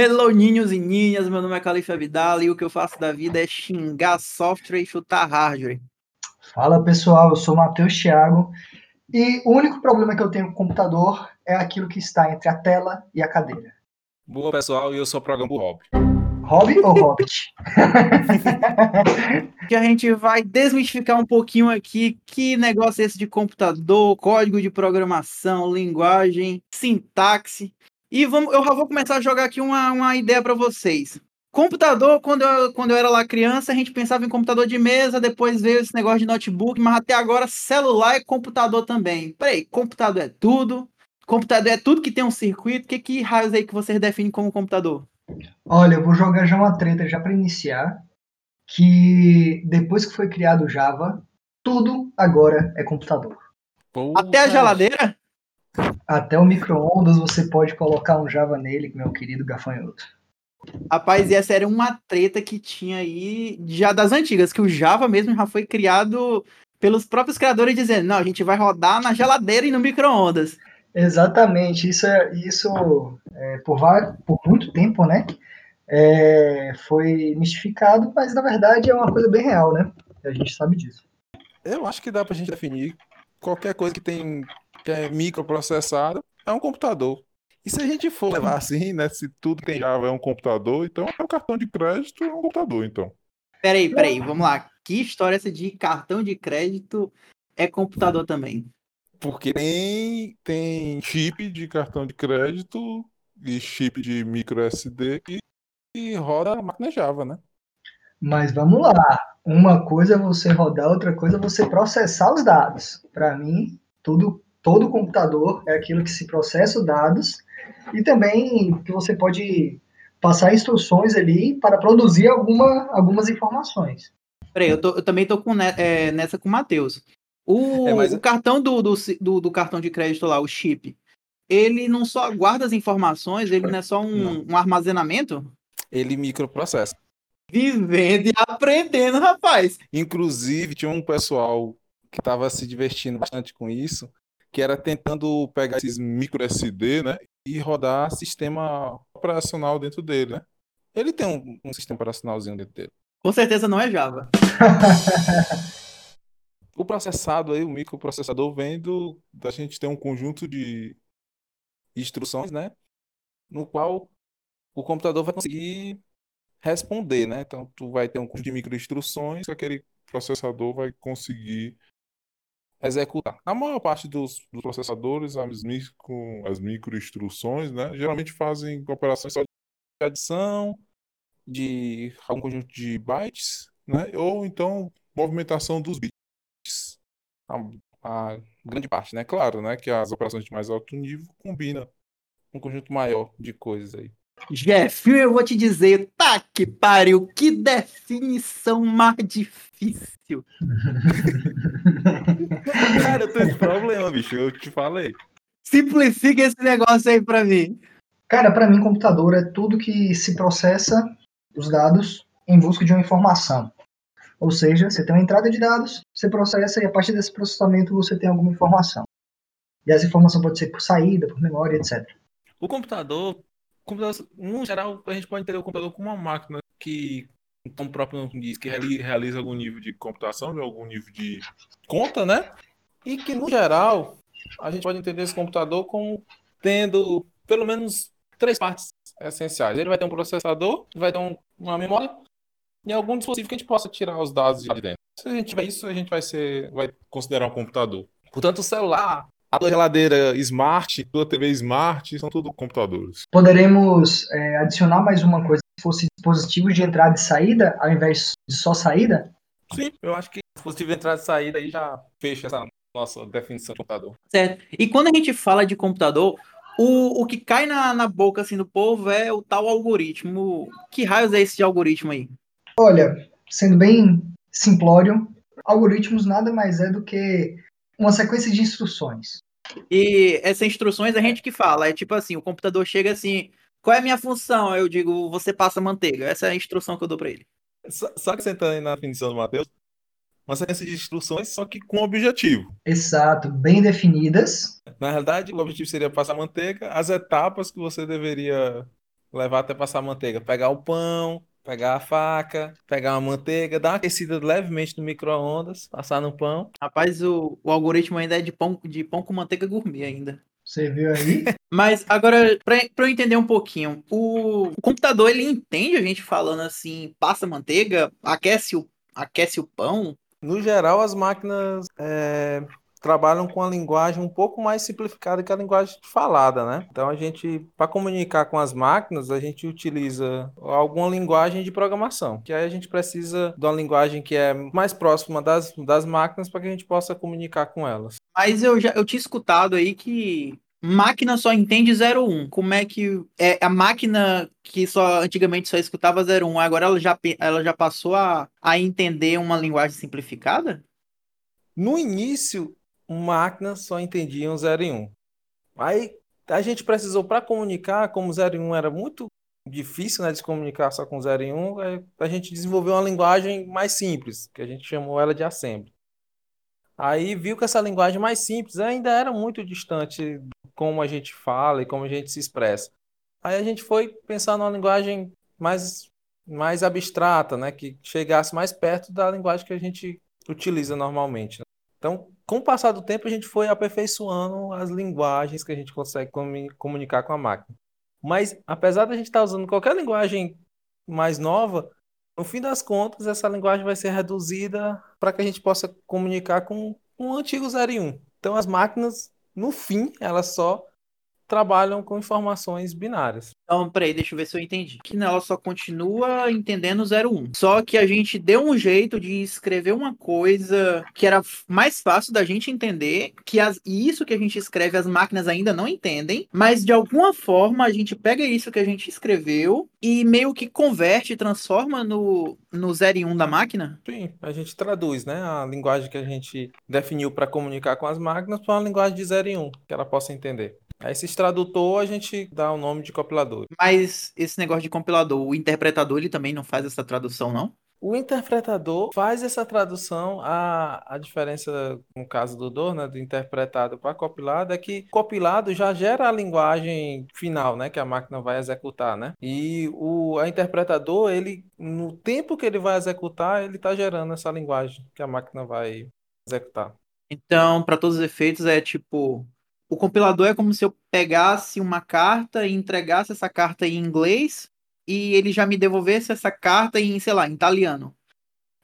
Hello, ninhos e ninhas, meu nome é Califa Vidal e o que eu faço da vida é xingar software e chutar hardware. Fala pessoal, eu sou Matheus Thiago e o único problema que eu tenho com o computador é aquilo que está entre a tela e a cadeira. Boa pessoal, e eu sou o programa Rob. Hobby ou Hobbit? que a gente vai desmistificar um pouquinho aqui que negócio é esse de computador, código de programação, linguagem, sintaxe. E vamos, eu já vou começar a jogar aqui uma, uma ideia para vocês. Computador, quando eu, quando eu era lá criança, a gente pensava em computador de mesa, depois veio esse negócio de notebook, mas até agora celular e computador também. Peraí, computador é tudo? Computador é tudo que tem um circuito? Que, que raios aí que vocês definem como computador? Olha, eu vou jogar já uma treta já para iniciar, que depois que foi criado o Java, tudo agora é computador. Até a geladeira? Até o micro-ondas você pode colocar um Java nele, meu querido gafanhoto. Rapaz, e essa era uma treta que tinha aí já das antigas, que o Java mesmo já foi criado pelos próprios criadores dizendo, não, a gente vai rodar na geladeira e no micro-ondas. Exatamente, isso é isso é, por, por muito tempo, né? É, foi mistificado, mas na verdade é uma coisa bem real, né? A gente sabe disso. Eu acho que dá pra gente definir qualquer coisa que tem que é microprocessado é um computador. E se a gente for levar assim, né? Se tudo tem Java é um computador, então é um cartão de crédito é um computador, então. Peraí, peraí, vamos lá. Que história é essa de cartão de crédito é computador também? Porque tem, tem chip de cartão de crédito e chip de micro SD que, que roda a máquina Java, né? Mas vamos lá. Uma coisa é você rodar, outra coisa é você processar os dados. Para mim, tudo, todo computador é aquilo que se processa os dados e também que você pode passar instruções ali para produzir alguma, algumas informações. Peraí, eu, tô, eu também tô com, é, nessa com o Matheus. O, é, mas... o cartão do, do, do, do, cartão de crédito lá, o chip, ele não só guarda as informações, ele não é só um, um armazenamento? Ele microprocessa. Vivendo e aprendendo, rapaz. Inclusive, tinha um pessoal que estava se divertindo bastante com isso, que era tentando pegar esses micro SD, né, e rodar sistema operacional dentro dele, né? Ele tem um, um sistema operacionalzinho dentro dele. Com certeza não é Java. O processado aí, o microprocessador, vem do, da gente ter um conjunto de instruções, né? No qual o computador vai conseguir responder, né? Então, tu vai ter um conjunto de microinstruções que aquele processador vai conseguir executar. A maior parte dos, dos processadores, as, micro, as microinstruções, né? Geralmente fazem operações só de adição, de algum conjunto de bytes, né? Ou então movimentação dos bits a, a, grande parte, né? Claro, né? Que as operações de mais alto nível combinam um conjunto maior de coisas aí. Jeff, eu vou te dizer, tá que pariu, que definição mais difícil. Cara, eu tenho esse problema, bicho, eu te falei. Simplifica esse negócio aí pra mim. Cara, para mim, computador é tudo que se processa os dados em busca de uma informação. Ou seja, você tem uma entrada de dados, você processa e a partir desse processamento você tem alguma informação. E essa informação pode ser por saída, por memória, etc. O computador, computador no geral, a gente pode entender o computador como uma máquina que, como o próprio nome diz, que realiza algum nível de computação, de algum nível de conta, né? E que, no geral, a gente pode entender esse computador como tendo pelo menos três partes essenciais. Ele vai ter um processador, vai ter um, uma memória em algum dispositivo que a gente possa tirar os dados de dentro. Se a gente tiver isso, a gente vai ser, vai considerar um computador. Portanto, o celular, a tua geladeira smart, a tua TV smart, são tudo computadores. Poderemos é, adicionar mais uma coisa, se fosse dispositivo de entrada e saída, ao invés de só saída? Sim, eu acho que dispositivo de entrada e saída aí já fecha essa nossa definição de computador. Certo. E quando a gente fala de computador, o, o que cai na, na boca assim do povo é o tal algoritmo. Que raios é esse de algoritmo aí? Olha, sendo bem simplório, algoritmos nada mais é do que uma sequência de instruções. E essas instruções a gente que fala, é tipo assim, o computador chega assim, qual é a minha função? Eu digo, você passa manteiga. Essa é a instrução que eu dou para ele. Só, só acrescentando aí na definição do Matheus, uma sequência de instruções, só que com objetivo. Exato, bem definidas. Na realidade, o objetivo seria passar manteiga, as etapas que você deveria levar até passar a manteiga. Pegar o pão, pegar a faca, pegar uma manteiga, dar uma aquecida levemente no micro-ondas, passar no pão. Rapaz, o, o algoritmo ainda é de pão, de pão com manteiga gourmet ainda. Você viu aí? Mas agora, pra eu entender um pouquinho, o, o computador ele entende a gente falando assim, passa manteiga, aquece o, aquece o pão. No geral, as máquinas é, trabalham com a linguagem um pouco mais simplificada que a linguagem falada, né? Então a gente, para comunicar com as máquinas, a gente utiliza alguma linguagem de programação, que aí a gente precisa de uma linguagem que é mais próxima das, das máquinas para que a gente possa comunicar com elas. Mas eu já eu tinha escutado aí que máquina só entende 01. Como é que é a máquina que só antigamente só escutava 01, agora ela já, ela já passou a, a entender uma linguagem simplificada? No início, máquina só entendiam 0 e 1. Um. Aí a gente precisou para comunicar, como 0 e 1 um era muito difícil né, de se comunicar só com 0 e 1, um, a gente desenvolveu uma linguagem mais simples, que a gente chamou ela de assembly. Aí viu que essa linguagem mais simples ainda era muito distante de como a gente fala e como a gente se expressa. Aí a gente foi pensar numa linguagem mais, mais abstrata, né, que chegasse mais perto da linguagem que a gente utiliza normalmente. Né? Então, com o passar do tempo, a gente foi aperfeiçoando as linguagens que a gente consegue comunicar com a máquina. Mas, apesar de a gente estar usando qualquer linguagem mais nova, no fim das contas, essa linguagem vai ser reduzida para que a gente possa comunicar com, o antigo 0 e 1. Então, as máquinas, no fim, elas só trabalham com informações binárias. Então, peraí, deixa eu ver se eu entendi. Que ela só continua entendendo 01. Só que a gente deu um jeito de escrever uma coisa que era mais fácil da gente entender, que as, isso que a gente escreve as máquinas ainda não entendem, mas de alguma forma a gente pega isso que a gente escreveu e meio que converte, transforma no, no 0 e 1 da máquina? Sim, a gente traduz, né, a linguagem que a gente definiu para comunicar com as máquinas para uma linguagem de 0 e 1, que ela possa entender. Aí esse tradutor a gente dá o nome de compilador. Mas esse negócio de compilador, o interpretador ele também não faz essa tradução, não? O interpretador faz essa tradução. A, a diferença, no caso do DOR, né, do interpretado para compilado, é que compilado já gera a linguagem final, né, que a máquina vai executar, né? E o a interpretador, ele, no tempo que ele vai executar, ele está gerando essa linguagem que a máquina vai executar. Então, para todos os efeitos, é tipo o compilador é como se eu pegasse uma carta e entregasse essa carta em inglês e ele já me devolvesse essa carta em, sei lá, em italiano.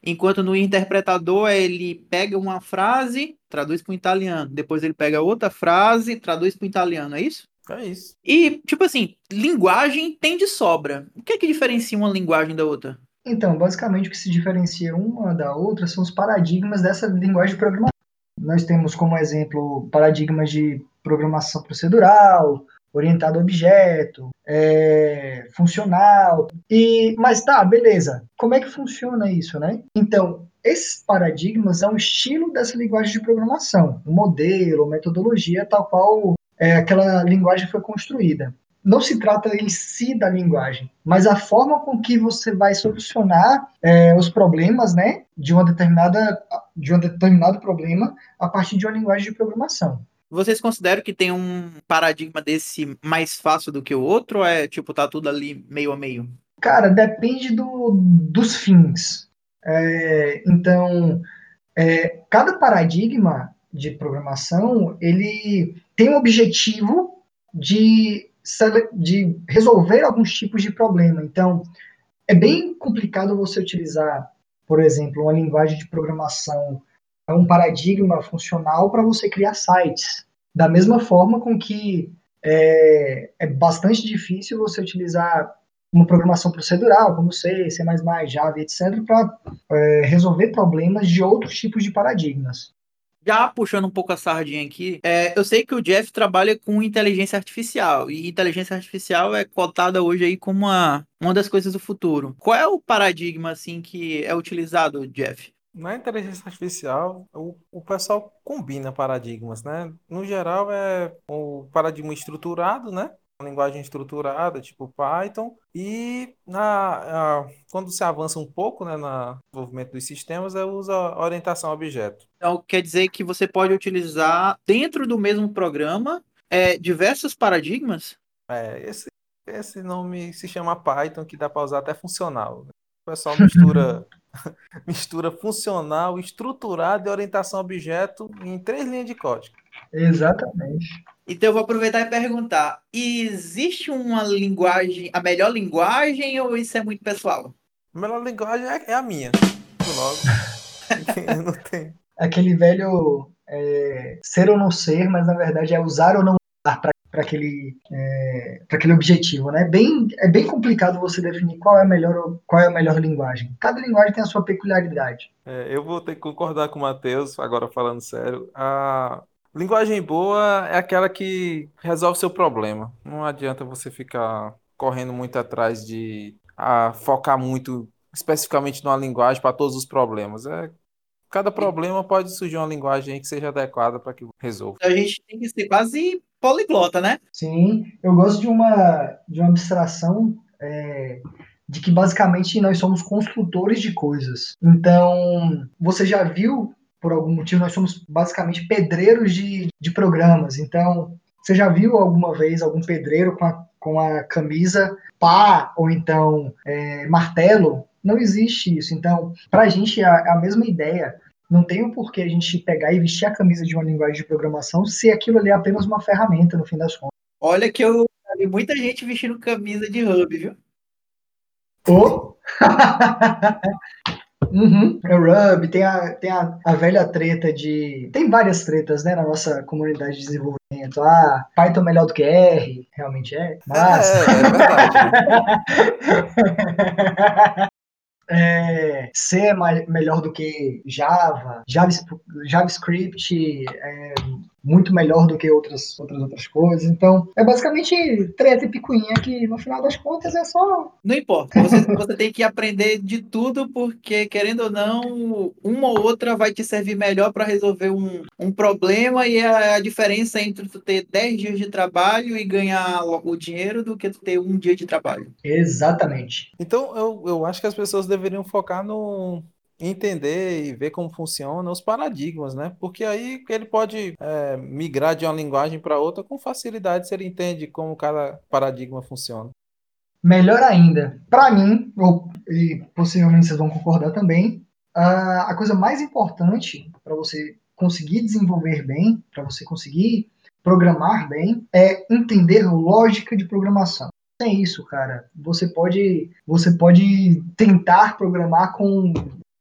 Enquanto no interpretador ele pega uma frase, traduz para o italiano. Depois ele pega outra frase, traduz para o italiano, é isso? É isso. E, tipo assim, linguagem tem de sobra. O que é que diferencia uma linguagem da outra? Então, basicamente o que se diferencia uma da outra são os paradigmas dessa linguagem de programação. Nós temos como exemplo paradigmas de programação procedural, orientado a objeto, é, funcional. E, mas tá, beleza. Como é que funciona isso, né? Então, esses paradigmas são o estilo dessa linguagem de programação, o modelo, metodologia, tal qual é, aquela linguagem foi construída. Não se trata em si da linguagem, mas a forma com que você vai solucionar é, os problemas, né, de uma determinada de um determinado problema a partir de uma linguagem de programação. Vocês consideram que tem um paradigma desse mais fácil do que o outro? Ou é tipo, tá tudo ali meio a meio? Cara, depende do, dos fins. É, então, é, cada paradigma de programação ele tem um objetivo de, de resolver alguns tipos de problema. Então, é bem complicado você utilizar, por exemplo, uma linguagem de programação é um paradigma funcional para você criar sites. Da mesma forma com que é, é bastante difícil você utilizar uma programação procedural, como C, C++, Java, etc., para é, resolver problemas de outros tipos de paradigmas. Já puxando um pouco a sardinha aqui, é, eu sei que o Jeff trabalha com inteligência artificial, e inteligência artificial é cotada hoje aí como uma, uma das coisas do futuro. Qual é o paradigma, assim, que é utilizado, Jeff? Na inteligência artificial, o, o pessoal combina paradigmas, né? No geral, é o paradigma estruturado, né? Uma linguagem estruturada, tipo Python, e na, a, quando se avança um pouco né, no desenvolvimento dos sistemas, é usa orientação a objeto. Então, quer dizer que você pode utilizar dentro do mesmo programa é, diversos paradigmas? É, esse Esse nome se chama Python, que dá para usar até funcional. O pessoal mistura, mistura funcional, estruturado e orientação a objeto em três linhas de código. Exatamente. Então eu vou aproveitar e perguntar: existe uma linguagem, a melhor linguagem ou isso é muito pessoal? A melhor linguagem é, é a minha. Logo. não tem. Aquele velho é, ser ou não ser, mas na verdade é usar ou não usar para aquele, é, aquele objetivo, né? Bem, é bem complicado você definir qual é a melhor, qual é a melhor linguagem. Cada linguagem tem a sua peculiaridade. É, eu vou ter que concordar com o Matheus, agora falando sério. A linguagem boa é aquela que resolve seu problema. Não adianta você ficar correndo muito atrás de a, focar muito especificamente numa linguagem para todos os problemas. É cada problema pode surgir uma linguagem que seja adequada para que resolva. A gente tem que ser quase poliglota, né? Sim, eu gosto de uma, de uma abstração é, de que basicamente nós somos construtores de coisas. Então, você já viu, por algum motivo, nós somos basicamente pedreiros de, de programas. Então, você já viu alguma vez algum pedreiro com a, com a camisa pá ou então é, martelo? Não existe isso. Então, para a gente, é a mesma ideia não tem o um porquê a gente pegar e vestir a camisa de uma linguagem de programação se aquilo ali é apenas uma ferramenta, no fim das contas. Olha que eu vi muita gente vestindo camisa de hub, viu? Oh. uhum. É o Ruby, tem, a, tem a, a velha treta de. Tem várias tretas, né, na nossa comunidade de desenvolvimento. Ah, Python melhor do que R, realmente é. Mas. É, é verdade. é, C é mais, melhor do que Java, JavaScript é muito melhor do que outras, outras outras coisas. Então, é basicamente treta e picuinha que, no final das contas, é só... Não importa. Você, você tem que aprender de tudo, porque, querendo ou não, uma ou outra vai te servir melhor para resolver um, um problema e a, a diferença entre tu ter 10 dias de trabalho e ganhar o dinheiro do que tu ter um dia de trabalho. Exatamente. Então, eu, eu acho que as pessoas deveriam focar no, entender e ver como funcionam os paradigmas, né? Porque aí ele pode é, migrar de uma linguagem para outra com facilidade se ele entende como cada paradigma funciona. Melhor ainda, para mim, ou, e possivelmente vocês vão concordar também, a, a coisa mais importante para você conseguir desenvolver bem, para você conseguir programar bem, é entender lógica de programação é isso, cara. Você pode, você pode tentar programar com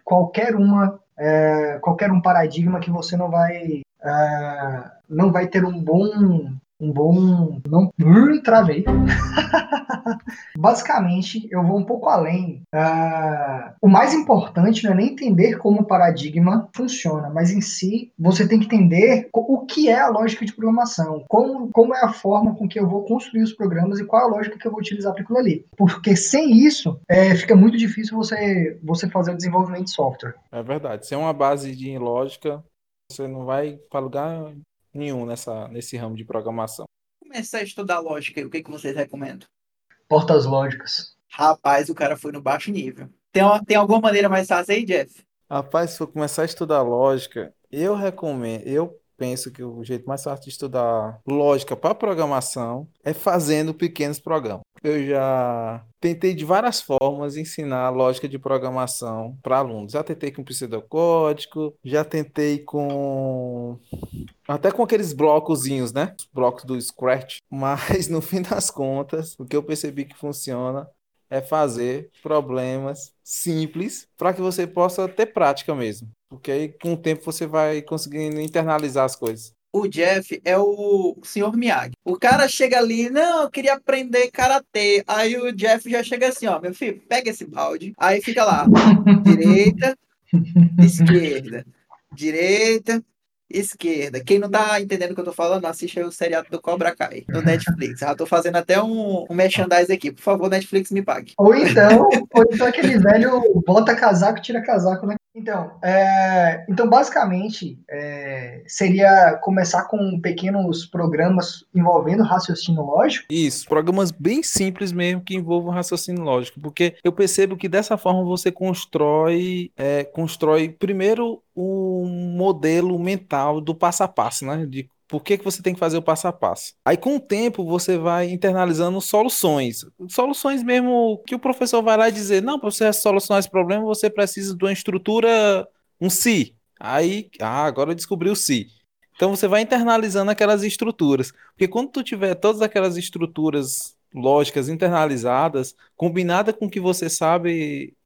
qualquer uma é, qualquer um paradigma que você não vai é, não vai ter um bom um bom não uh, travei. Basicamente eu vou um pouco além. Uh, o mais importante não é nem entender como o paradigma funciona mas em si você tem que entender o que é a lógica de programação como, como é a forma com que eu vou construir os programas e qual é a lógica que eu vou utilizar para aquilo ali. Porque sem isso é, fica muito difícil você você fazer o desenvolvimento de software. É verdade. Sem uma base de lógica você não vai para lugar nenhum nessa, nesse ramo de programação. Começar a estudar lógica, o que, que vocês recomendam? Portas lógicas. Rapaz, o cara foi no baixo nível. Tem, uma, tem alguma maneira mais fácil aí, Jeff? Rapaz, se for começar a estudar lógica, eu recomendo, eu penso que o jeito mais fácil de estudar lógica para programação é fazendo pequenos programas. Eu já tentei de várias formas ensinar lógica de programação para alunos. Já tentei com pseudocódigo, já tentei com até com aqueles blocozinhos, né? Os blocos do Scratch. Mas no fim das contas, o que eu percebi que funciona é fazer problemas simples para que você possa ter prática mesmo. Porque aí com o tempo você vai conseguindo internalizar as coisas. O Jeff é o senhor Miyagi. O cara chega ali, não, eu queria aprender karatê. Aí o Jeff já chega assim, ó, meu filho, pega esse balde. Aí fica lá, direita, esquerda, direita, esquerda. Quem não tá entendendo o que eu tô falando, assiste aí o seriado do Cobra Kai, no Netflix. Já tô fazendo até um, um merchandise aqui. Por favor, Netflix me pague. Ou então, ou então aquele velho bota casaco, tira casaco, né? Então, é, então basicamente, é, seria começar com pequenos programas envolvendo raciocínio lógico? Isso, programas bem simples mesmo que envolvam raciocínio lógico, porque eu percebo que dessa forma você constrói, é, constrói primeiro o modelo mental do passo a passo, né? De por que, que você tem que fazer o passo a passo. Aí, com o tempo, você vai internalizando soluções. Soluções mesmo que o professor vai lá dizer: não, para você solucionar esse problema, você precisa de uma estrutura, um si. Aí, ah, agora eu descobri o si. Então você vai internalizando aquelas estruturas. Porque quando tu tiver todas aquelas estruturas lógicas internalizadas, combinada com o que você sabe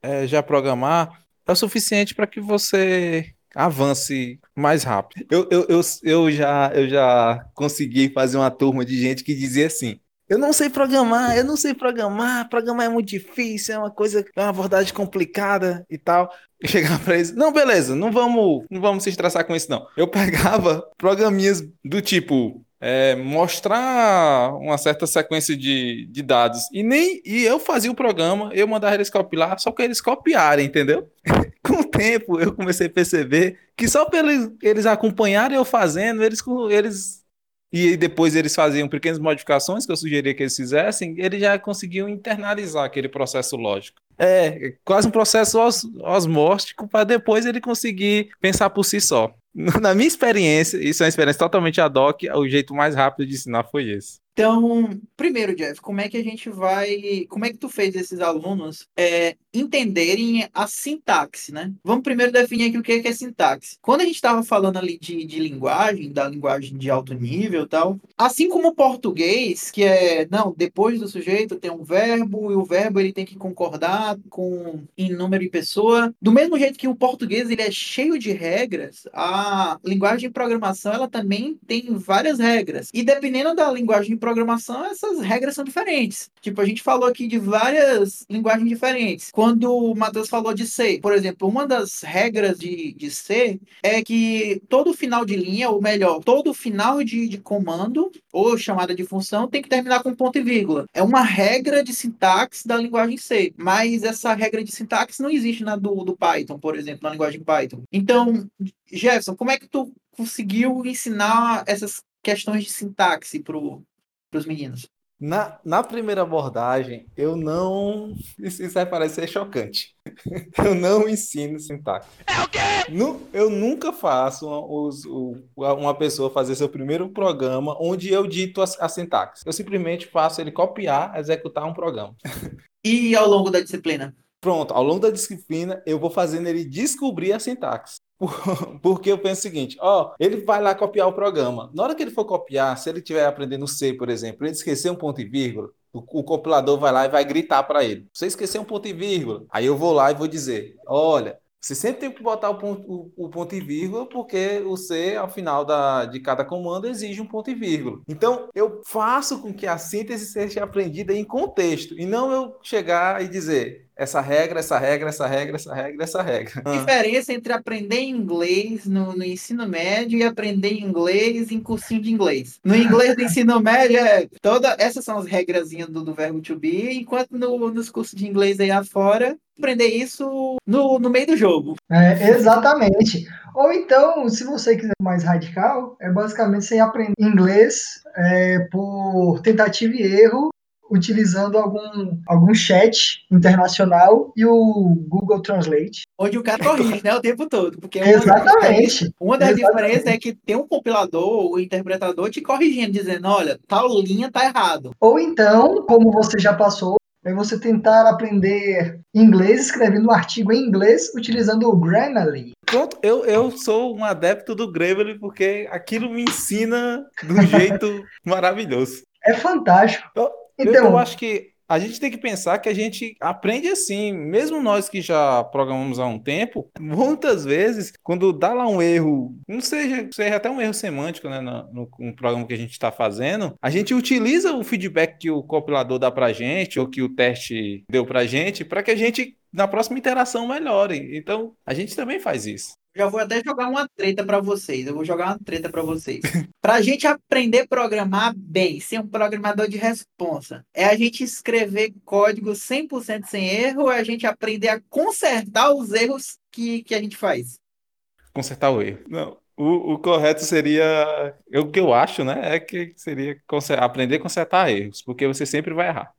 é, já programar, é o suficiente para que você avance mais rápido. Eu, eu, eu, eu, já, eu já consegui fazer uma turma de gente que dizia assim: eu não sei programar, eu não sei programar, programar é muito difícil, é uma coisa, é uma abordagem complicada e tal. Eu chegava para eles, não, beleza, não vamos, não vamos se estressar com isso, não. Eu pegava programinhas do tipo, é, mostrar uma certa sequência de, de dados. E nem e eu fazia o programa, eu mandava eles copiar, só que eles copiarem, entendeu? Com o tempo eu comecei a perceber que só pelos eles acompanharem eu fazendo, eles, eles e depois eles faziam pequenas modificações que eu sugeria que eles fizessem, eles já conseguiam internalizar aquele processo lógico. É, quase um processo os, osmótico para depois ele conseguir pensar por si só. Na minha experiência, isso é uma experiência totalmente ad hoc, o jeito mais rápido de ensinar foi esse. Então, primeiro, Jeff, como é que a gente vai. Como é que tu fez esses alunos é, entenderem a sintaxe, né? Vamos primeiro definir aqui o que é, que é sintaxe. Quando a gente estava falando ali de, de linguagem, da linguagem de alto nível e tal, assim como o português, que é, não, depois do sujeito tem um verbo, e o verbo ele tem que concordar com em número e pessoa. Do mesmo jeito que o português ele é cheio de regras, a linguagem de programação ela também tem várias regras. E dependendo da linguagem programação, essas regras são diferentes. Tipo, a gente falou aqui de várias linguagens diferentes. Quando o Matheus falou de C, por exemplo, uma das regras de, de C é que todo final de linha, ou melhor, todo final de, de comando ou chamada de função tem que terminar com ponto e vírgula. É uma regra de sintaxe da linguagem C, mas essa regra de sintaxe não existe na do, do Python, por exemplo, na linguagem Python. Então, Jefferson, como é que tu conseguiu ensinar essas questões de sintaxe pro, para os meninos? Na, na primeira abordagem, eu não. Isso, isso vai parecer chocante. eu não ensino sintaxe. É o quê? Nu, eu nunca faço uma, uma pessoa fazer seu primeiro programa onde eu dito a, a sintaxe. Eu simplesmente faço ele copiar, executar um programa. e ao longo da disciplina? Pronto, ao longo da disciplina, eu vou fazendo ele descobrir a sintaxe. Porque eu penso o seguinte, ó, ele vai lá copiar o programa. Na hora que ele for copiar, se ele estiver aprendendo C, por exemplo, ele esquecer um ponto e vírgula, o, o compilador vai lá e vai gritar para ele: Você esqueceu um ponto e vírgula. Aí eu vou lá e vou dizer: Olha, você sempre tem que botar o ponto, o, o ponto e vírgula, porque o C, ao final da, de cada comando, exige um ponto e vírgula. Então, eu faço com que a síntese seja aprendida em contexto, e não eu chegar e dizer essa regra, essa regra, essa regra, essa regra, essa regra. A diferença entre aprender inglês no, no, ensino médio e aprender inglês em cursinho de inglês. No inglês do ensino médio, é toda, essas são as regrazinhas do, do verbo to be, enquanto no, nos cursos de inglês aí afora, aprender isso no, no meio do jogo. É, exatamente. Ou então, se você quiser mais radical, é basicamente você aprender inglês é, por tentativa e erro, utilizando algum, algum chat internacional e o Google Translate. Onde o cara corrige, né, o tempo todo. Porque Exatamente. Uma das, diferenças é que tem um compilador, o interpretador te corrigindo, dizendo, olha, tal linha tá errado. Ou então, como você já passou, é você tentar aprender inglês escrevendo um artigo em inglês utilizando o Grammarly. Pronto, eu, eu sou um adepto do Grammarly porque aquilo me ensina de um jeito maravilhoso. É fantástico. Eu, então, eu acho que a gente tem que pensar que a gente aprende assim, mesmo nós que já programamos há um tempo, muitas vezes, quando dá lá um erro, não seja, seja até um erro semântico né, no, no programa que a gente está fazendo, a gente utiliza o feedback que o compilador dá para gente, ou que o teste deu para gente, para que a gente, na próxima interação, melhore. Então, a gente também faz isso. Já vou até jogar uma treta para vocês. Eu vou jogar uma treta para vocês. para a gente aprender a programar bem, ser um programador de responsa, é a gente escrever código 100% sem erro ou é a gente aprender a consertar os erros que, que a gente faz? Consertar o erro. Não, o, o, correto seria, o que eu acho, né, é que seria aprender a consertar erros, porque você sempre vai errar.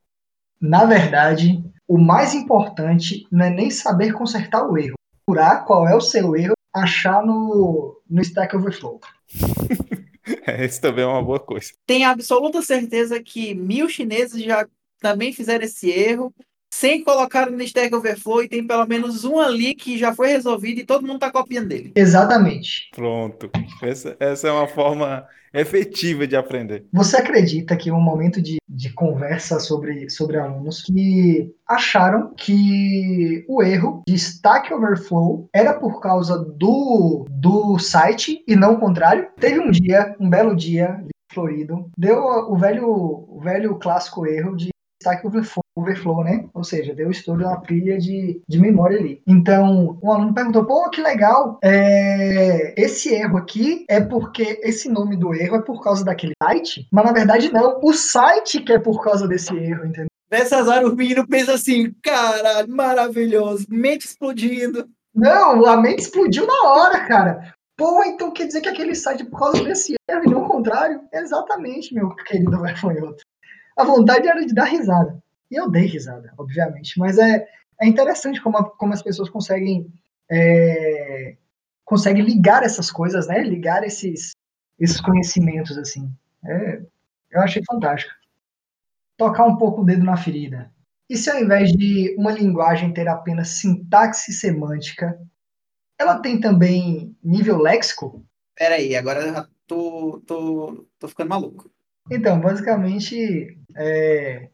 Na verdade, o mais importante não é nem saber consertar o erro, procurar qual é o seu erro achar no, no Stack Overflow. Isso também é uma boa coisa. Tenho absoluta certeza que mil chineses já também fizeram esse erro, sem colocar no Stack Overflow, e tem pelo menos um ali que já foi resolvido e todo mundo está copiando dele. Exatamente. Pronto. Essa, essa é uma forma efetiva de aprender. Você acredita que um momento de, de conversa sobre, sobre alunos que acharam que o erro de Stack Overflow era por causa do, do site e não o contrário? Teve um dia, um belo dia, florido, deu o velho, o velho clássico erro de Stack Overflow overflow, né? Ou seja, deu estouro na pilha de, de memória ali. Então, um aluno perguntou, pô, que legal, é, esse erro aqui é porque esse nome do erro é por causa daquele site, mas na verdade não, o site que é por causa desse erro, entendeu? Nessas horas o menino pensa assim, caralho, maravilhoso, mente explodindo. Não, a mente explodiu na hora, cara. Pô, então quer dizer que aquele site é por causa desse erro e não o contrário? Exatamente, meu querido vergonhoso. A vontade era de dar risada. E eu dei risada, obviamente. Mas é, é interessante como, a, como as pessoas conseguem, é, conseguem ligar essas coisas, né? Ligar esses, esses conhecimentos, assim. É, eu achei fantástico. Tocar um pouco o dedo na ferida. E se ao invés de uma linguagem ter apenas sintaxe semântica, ela tem também nível léxico? Peraí, agora eu tô, tô, tô ficando maluco. Então, basicamente, é,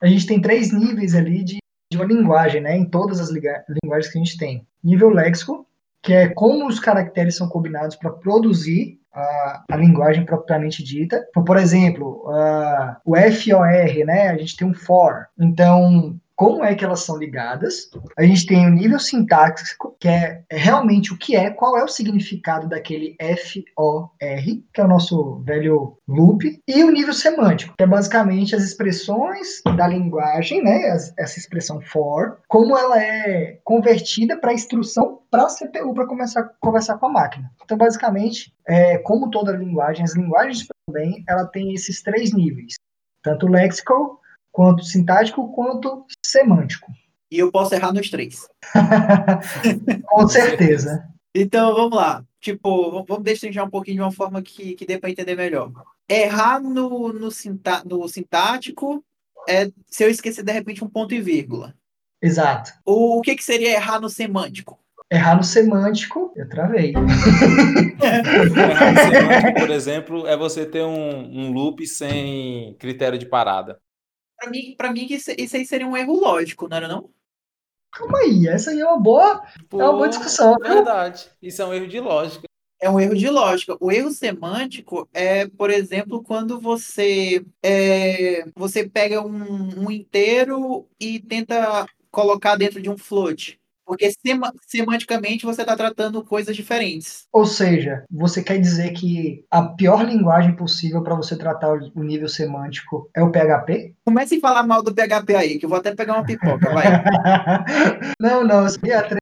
a gente tem três níveis ali de, de uma linguagem, né? Em todas as linguagens que a gente tem. Nível léxico, que é como os caracteres são combinados para produzir a, a, linguagem propriamente dita. Então, por exemplo, uh, o FOR, né? A gente tem um for. Então, como é que elas são ligadas. A gente tem o nível sintáxico, que é realmente o que é, qual é o significado daquele FOR, que é o nosso velho loop, e o nível semântico, que é basicamente as expressões da linguagem, né, essa expressão for, como ela é convertida para instrução para a CPU para começar a conversar com a máquina. Então, basicamente, é, como toda linguagem, as linguagens também, ela tem esses três níveis, tanto lexical quanto sintático quanto semântico. E eu posso errar nos três. Com certeza. Então, vamos lá. Tipo, vamos destrinchar um pouquinho de uma forma que, que dê para entender melhor. Errar no, no, sintá, no sintático é se eu esquecer de repente um ponto e vírgula. Exato. O, o que, que seria errar no semântico? Errar no semântico, eu travei. errar no semântico, por exemplo, é você ter um, um loop sem critério de parada. Pra mim, pra mim isso, isso aí seria um erro lógico, não era não? Calma aí, essa aí é uma boa, Pô, é uma boa discussão. Verdade. Isso é um erro de lógica. É um erro de lógica. O erro semântico é, por exemplo, quando você é, você pega um, um inteiro e tenta colocar dentro de um float. Porque sem semanticamente você está tratando coisas diferentes. Ou seja, você quer dizer que a pior linguagem possível para você tratar o nível semântico é o PHP? Comece a falar mal do PHP aí, que eu vou até pegar uma pipoca, vai. não, não, eu seria...